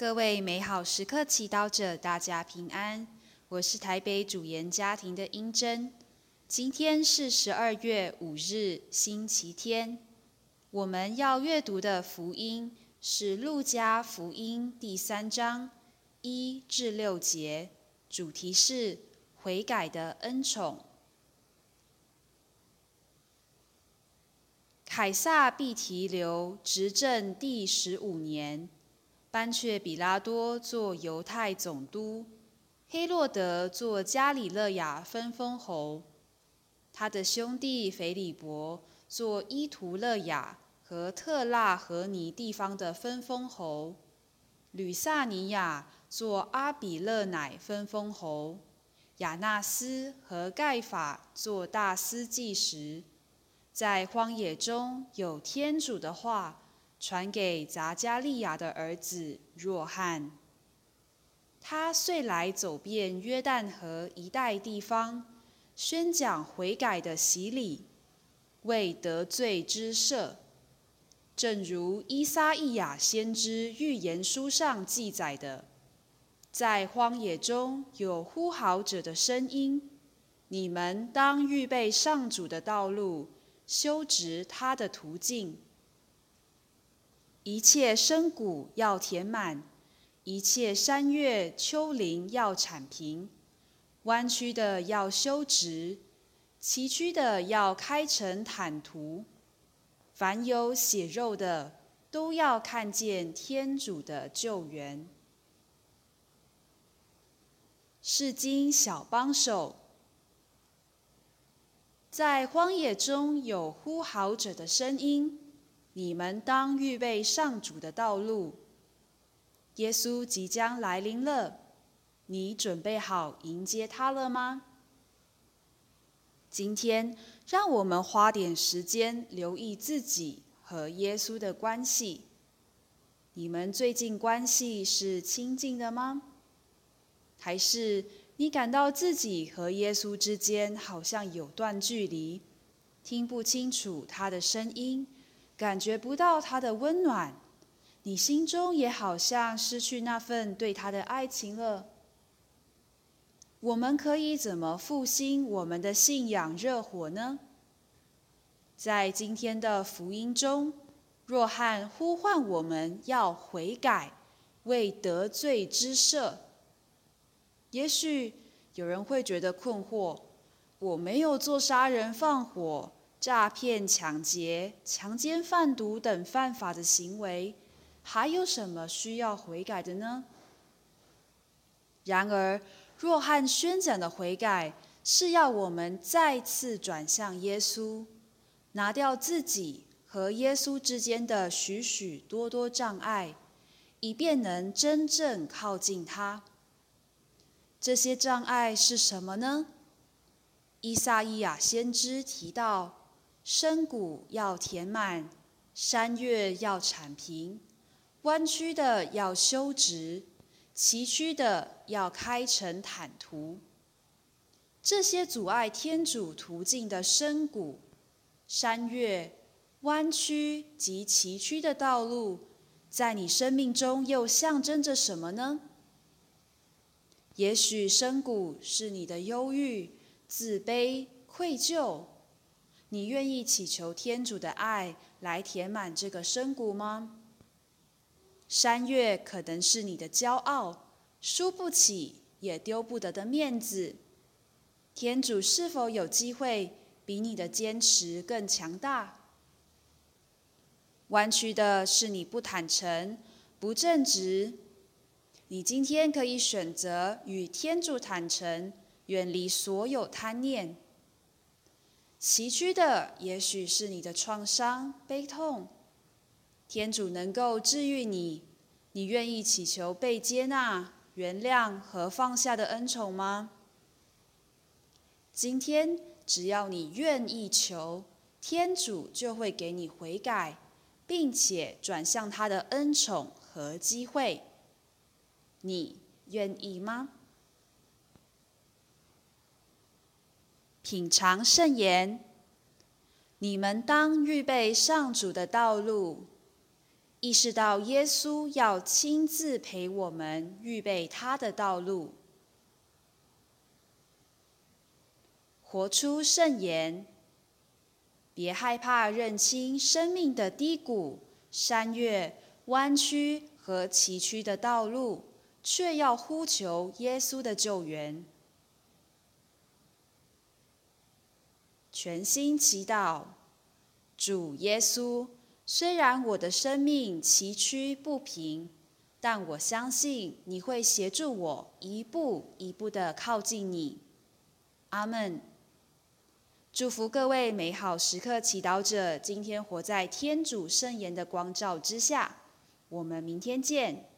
各位美好时刻祈祷者，大家平安。我是台北主言家庭的英珍。今天是十二月五日，星期天。我们要阅读的福音是《路加福音》第三章一至六节，主题是悔改的恩宠。凯撒必提流执政第十五年。班却比拉多做犹太总督，黑洛德做加里勒亚分封侯，他的兄弟腓利伯做依图勒亚和特纳和尼地方的分封侯，吕萨尼亚做阿比勒乃分封侯，亚纳斯和盖法做大司祭时，在荒野中有天主的话。传给匝加利亚的儿子若翰，他遂来走遍约旦河一带地方，宣讲悔改的洗礼，为得罪之赦。正如伊撒意亚先知预言书上记载的，在荒野中有呼号者的声音，你们当预备上主的道路，修直他的途径。一切深谷要填满，一切山岳丘陵要铲平，弯曲的要修直，崎岖的要开成坦途。凡有血肉的，都要看见天主的救援。是经小帮手，在荒野中有呼号者的声音。你们当预备上主的道路。耶稣即将来临了，你准备好迎接他了吗？今天，让我们花点时间留意自己和耶稣的关系。你们最近关系是亲近的吗？还是你感到自己和耶稣之间好像有段距离，听不清楚他的声音？感觉不到他的温暖，你心中也好像失去那份对他的爱情了。我们可以怎么复兴我们的信仰热火呢？在今天的福音中，若翰呼唤我们要悔改，为得罪之赦。也许有人会觉得困惑：我没有做杀人放火。诈骗、抢劫、强奸、贩毒等犯法的行为，还有什么需要悔改的呢？然而，若翰宣讲的悔改，是要我们再次转向耶稣，拿掉自己和耶稣之间的许许多多障碍，以便能真正靠近他。这些障碍是什么呢？伊萨伊亚先知提到。深谷要填满，山岳要铲平，弯曲的要修直，崎岖的要开成坦途。这些阻碍天主途径的深谷、山岳、弯曲及崎岖的道路，在你生命中又象征着什么呢？也许深谷是你的忧郁、自卑、愧疚。你愿意祈求天主的爱来填满这个深谷吗？山岳可能是你的骄傲，输不起也丢不得的面子。天主是否有机会比你的坚持更强大？弯曲的是你不坦诚、不正直。你今天可以选择与天主坦诚，远离所有贪念。崎岖的也许是你的创伤、悲痛，天主能够治愈你。你愿意祈求被接纳、原谅和放下的恩宠吗？今天，只要你愿意求，天主就会给你悔改，并且转向他的恩宠和机会。你愿意吗？品尝圣言，你们当预备上主的道路。意识到耶稣要亲自陪我们预备他的道路，活出圣言。别害怕认清生命的低谷、山岳、弯曲和崎岖的道路，却要呼求耶稣的救援。全心祈祷，主耶稣。虽然我的生命崎岖不平，但我相信你会协助我一步一步的靠近你。阿门。祝福各位美好时刻祈祷者，今天活在天主圣言的光照之下。我们明天见。